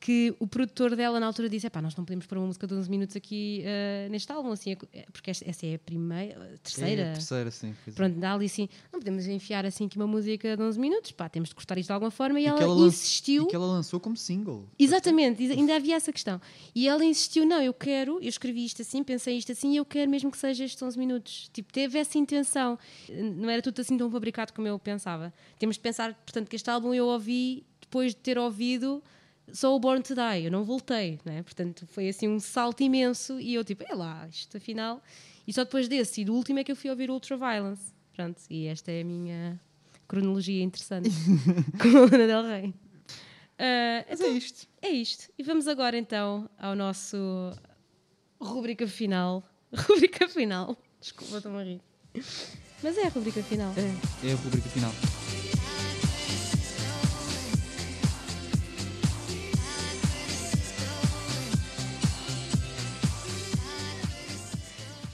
que o produtor dela na altura disse: pá, nós não podemos pôr uma música de 11 minutos aqui eh, neste álbum, assim, é- porque esta- essa é a primeira, a terceira. É a terceira, sim. é. Pronto, dá-lhe assim, não podemos enfiar assim aqui uma música de 11 minutos, pá, temos de cortar isto de alguma forma. E, E ela ela insistiu. E que ela lançou como single. Exatamente, exa- ainda havia essa questão. E ela insistiu: não, eu quero, eu escrevi isto assim, pensei isto assim, e eu quero mesmo que seja estes 11 minutos. Tipo, teve essa intenção. Não era tudo assim tão fabricado como eu pensava. Temos de pensar, portanto, que este álbum eu ouvi depois de ter ouvido só o Born to Die, eu não voltei, né? Portanto, foi assim um salto imenso e eu, tipo, é lá, isto afinal. E só depois desse e do último é que eu fui ouvir Ultraviolence. Pronto, e esta é a minha cronologia interessante com a Lana Del Rey. Ah, Mas é isto. é isto. E vamos agora então ao nosso rubrica final. Rubrica final. Desculpa, estou a rir. Mas é a rubrica final. É, é a rubrica final.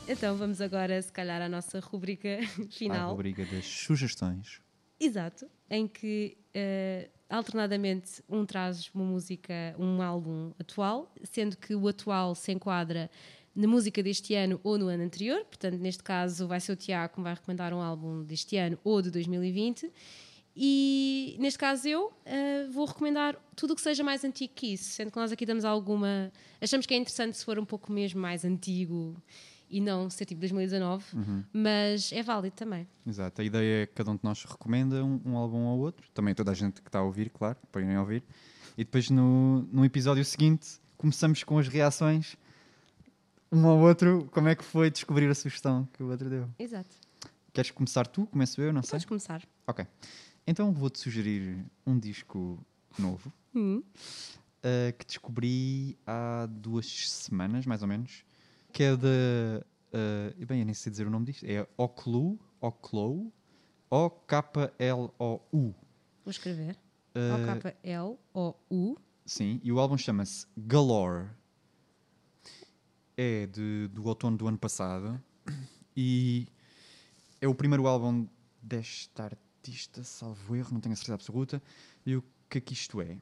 Então vamos agora, se calhar, à nossa rubrica A final. rubrica das sugestões. Exato. Em que eh, alternadamente um traz uma música, um álbum atual, sendo que o atual se enquadra na música deste ano ou no ano anterior. Portanto, neste caso, vai ser o Tiago que vai recomendar um álbum deste ano ou de 2020. E neste caso eu eh, vou recomendar tudo o que seja mais antigo que isso, sendo que nós aqui damos alguma. Achamos que é interessante se for um pouco mesmo mais antigo e não ser tipo 2019, mas é válido também. Exato. A ideia é que cada um de nós recomenda um, um álbum ao outro. Também toda a gente que está a ouvir, claro, para irem ouvir. E depois no, no episódio seguinte começamos com as reações um ao outro. Como é que foi descobrir a sugestão que o outro deu? Exato. Queres começar tu? Começo eu? Não sei. Podes começar. Ok. Então vou-te sugerir um disco novo Hum. uh, que descobri há duas semanas, mais ou menos, que é da. Uh, bem, eu nem sei dizer o nome disto. É Oclu, Oclou, O-K-L-O-U. Vou escrever. Uh, O-K-L-O-U. sim, e o álbum chama-se Galore. É de, do outono do ano passado e é o primeiro álbum desta artista, salvo erro, não tenho a certeza absoluta. E o que é que isto é?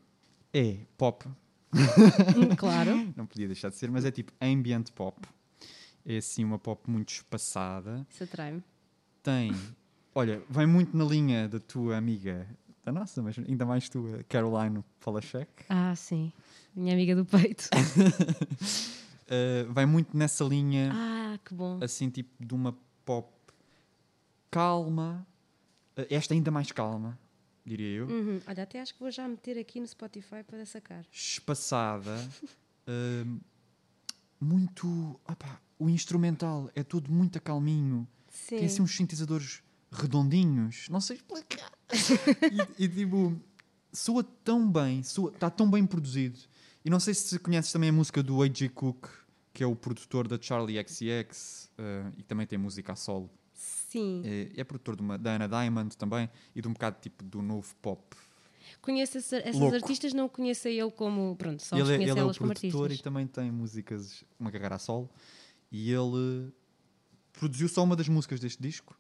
É pop, Hum, claro. não podia deixar de ser, mas é tipo ambient pop. É assim uma pop muito espaçada. Isso atrai-me. Tem, olha, vai muito na linha da tua amiga, da nossa, mas ainda mais tua, Caroline Polachek. Ah, sim. Minha amiga do peito. Uh, vai muito nessa linha, Ah, que bom. assim, tipo de uma pop calma. Uh, esta ainda mais calma, diria eu. Uhum. Olha, até acho que vou já meter aqui no Spotify para sacar. espaçada, hum, muito. opá, o instrumental é tudo muito calminho. Sim. Tem assim uns sintetizadores redondinhos, não sei explicar. e, e tipo, soa tão bem, está tão bem produzido. E não sei se conheces também a música do A.J. Cook, que é o produtor da Charlie XCX uh, e também tem música a solo. Sim. É, é produtor de uma, da Anna Diamond também e de um bocado tipo do novo pop. Conheço essa- essas Louco. artistas, não conheço ele como. Pronto, só ele, é- ele é o produtor artistas. e também tem músicas, uma carreira a solo. E ele produziu só uma das músicas deste disco,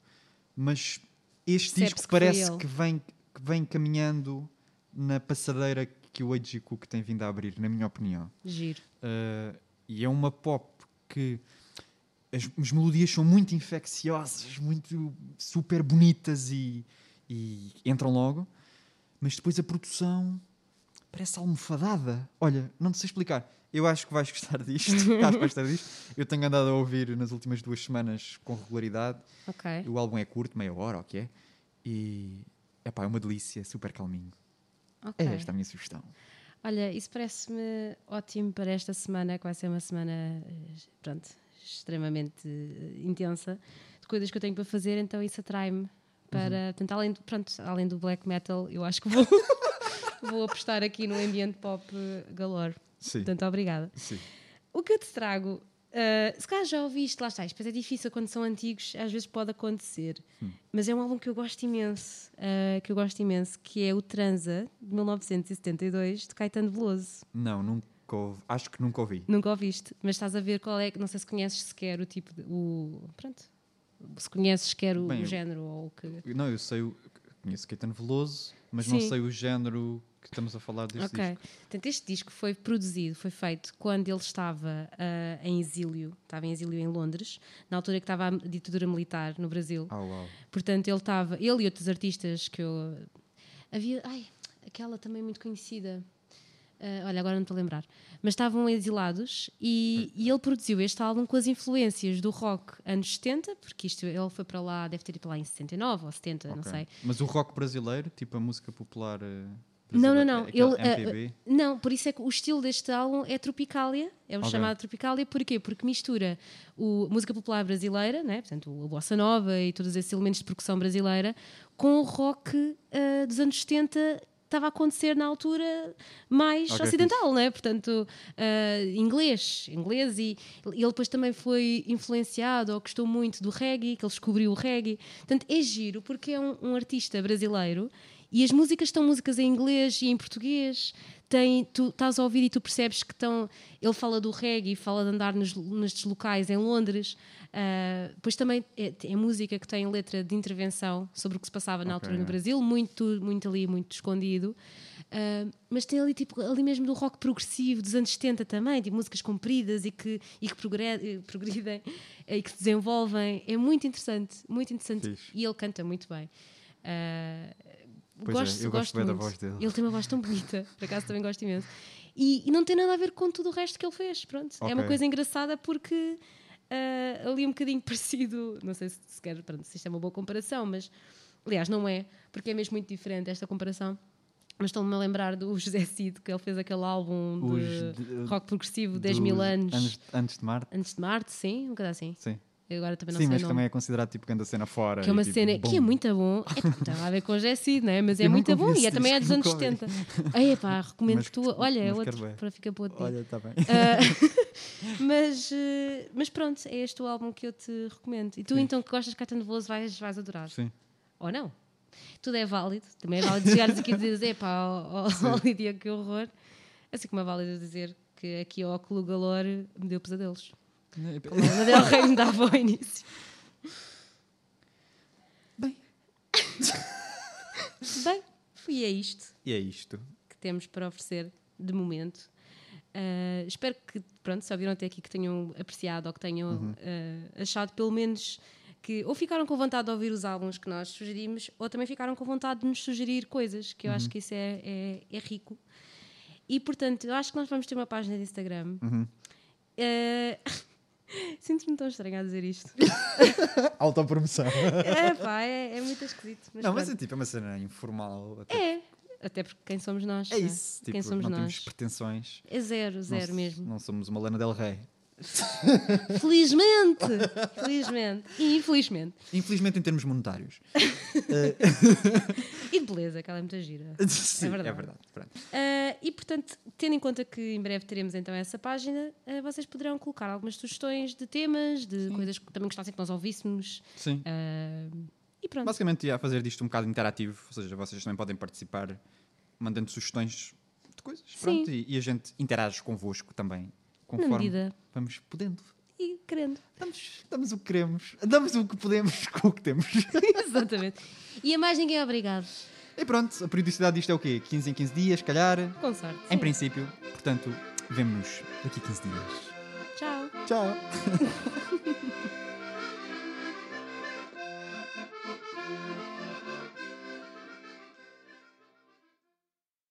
mas este disco que parece que vem, que vem caminhando na passadeira que o A.G. Cook tem vindo a abrir, na minha opinião. Giro. Uh, e é uma pop que as, as melodias são muito infecciosas, muito super bonitas e, e entram logo, mas depois a produção parece almofadada. Olha, não sei explicar. Eu acho que vais gostar disto. acho que vais gostar disto. Eu tenho andado a ouvir nas últimas duas semanas com regularidade. O álbum é curto, meia hora, o que é? E epá, é uma delícia, super calminho. É esta a minha sugestão. Olha, isso parece-me ótimo para esta semana, que vai ser uma semana, eh, pronto, extremamente eh, intensa, de coisas que eu tenho para fazer, então isso atrai-me para, portanto, além do, pronto, além do black metal, eu acho que vou, vou apostar aqui no ambiente pop eh, galore. Sim. Portanto, obrigada. Sim. O que eu te trago, uh, se calhar já ouviste, lá está, isto é difícil quando são antigos, às vezes pode acontecer, Hum. mas é um álbum que eu gosto imenso, uh, que eu gosto imenso, que é o Transa, de 1972, de Caetano Veloso. Não, nunca. Acho que nunca ouvi. Nunca ouviste, mas estás a ver qual é, não sei se conheces sequer o tipo, de, o, pronto, se conheces sequer o, Bem, o eu- género ou o que... Não, eu sei. Conheço Caetano Veloso, mas Sim. não sei o género que estamos a falar deste Ok. disco. Portanto, este disco foi produzido, foi feito quando ele estava ah, em exílio, estava em exílio em Londres, na altura que estava a ditadura militar no Brasil. Ah, uau. Portanto, ele estava, ele e outros artistas que eu. Havia. Ai, aquela também muito conhecida. Ah, olha, agora não estou a lembrar. Mas estavam exilados e, e ele produziu este álbum com as influências do rock anos 70, porque isto ele foi para lá, deve ter ido para lá em 79 ou 70, não Ok. sei. Mas o rock brasileiro, tipo a música popular. eh, Não, não, não. é Ele, ah, não, por isso é que o estilo deste álbum é Tropicália, é o Ok. chamado Tropicália, porquê? Porque mistura o, a música popular brasileira, né? portanto, a bossa nova e todos esses elementos de percussão brasileira, com o rock ah, dos anos 70 estava a acontecer na altura mais Ok, ocidental, né? portanto, ah, inglês, inglês e ele depois também foi influenciado ou gostou muito do reggae, que ele descobriu o reggae. Portanto, é giro porque é um, um artista brasileiro e as músicas estão músicas em inglês e em português. Tem, tu estás a ouvir e tu percebes que estão. Ele fala do reggae, fala de andar nos, nestes locais em Londres. Ah, depois também é, é música que tem letra de intervenção sobre o que se passava na Ok. altura no Brasil, muito, muito ali, muito escondido. Ah, mas tem ali, tipo, ali mesmo do rock progressivo dos anos 70 também, tipo, músicas compridas e que, e que progre- progridem e que se desenvolvem. É muito interessante, muito interessante. Fixe. E ele canta muito bem. Ah, Pois é, gosto, eu gosto bem da muito. voz dele. Ele tem uma voz tão bonita, por acaso também gosto imenso. E, e não tem nada a ver com tudo o resto que ele fez. Pronto. É uma coisa engraçada porque ah, ali um bocadinho parecido, não sei se sequer pronto, se isto é uma boa comparação, mas aliás, não é, porque é mesmo muito diferente esta comparação. Mas estou-me a lembrar do José Cid, que ele fez aquele álbum de, de- rock progressivo 10 dos mil anos, Antes, antes de Marte. antes de Marte, sim, um bocado assim. Sim. Eu agora também não Sim, sei mas o também nome. é considerado tipo grande cena fora. Que é uma e, tipo, cena que é bom. muito bom. É, pá, tem a ver com o Cid, né? mas é muito bom e é, também é dos anos nunca 70. Ai, pá, recomendo Mas tu. Olha, é outro para ficar para outro. Olha, está bem. Ah, mas, eh, mas pronto, é este o álbum que eu te recomendo. E tu, Sim. então, que gostas de Caetano Veloso, vais, vais adorar. Sim. Ou não? Tudo é válido. Também é válido chegares aqui e dizer, pá, ó Lídia, que horror. Assim como é válido dizer que aqui ao Clube Galor me deu pesadelos. Como a Lana Del Rey me dava ao início. Bem. Bem, e é isto E é isto. que temos para oferecer de momento. Ah, espero que, pronto, se ouviram até aqui que tenham apreciado ou que tenham Uhum. ah, achado pelo menos que ou ficaram com vontade de ouvir os álbuns que nós sugerimos ou também ficaram com vontade de nos sugerir coisas, que eu Uhum. acho que isso é, é, é rico. E portanto, eu acho que nós vamos ter uma página de Instagram. Uhum. Ah, Sinto-me tão estranha a dizer isto. Autopromoção. é pá, é, é muito esquisito. Mas Não, mas é pronto. tipo, é uma cena informal. Até. é. Até porque quem somos nós? É não isso. Tipo, quem somos não nós? temos pretensões. É zero, zero não, mesmo. Não somos uma Lana Del Rey. Felizmente! Felizmente. E infelizmente. Infelizmente, em termos monetários. E de beleza, que ela é muito gira. Sim, verdade. É verdade. Ah, e portanto, tendo em conta que em breve teremos então essa página, ah, vocês poderão colocar algumas sugestões de temas, de coisas que também gostassem que nós ouvíssemos. Sim. Ah, e pronto. Basicamente, ia fazer disto um bocado interativo. Ou seja, vocês também podem participar mandando sugestões de coisas. Pronto, e, e a gente interage convosco também. Na Conforme medida. vamos podendo. E querendo. Damos, damos o que queremos. Damos o que podemos com o que temos. Exatamente. E a mais ninguém é obrigado. e pronto, a periodicidade disto é o quê? 15 em 15 dias, calhar. Com sorte. Em sim. princípio. Portanto, vemo-nos daqui a 15 dias. Tchau. Tchau.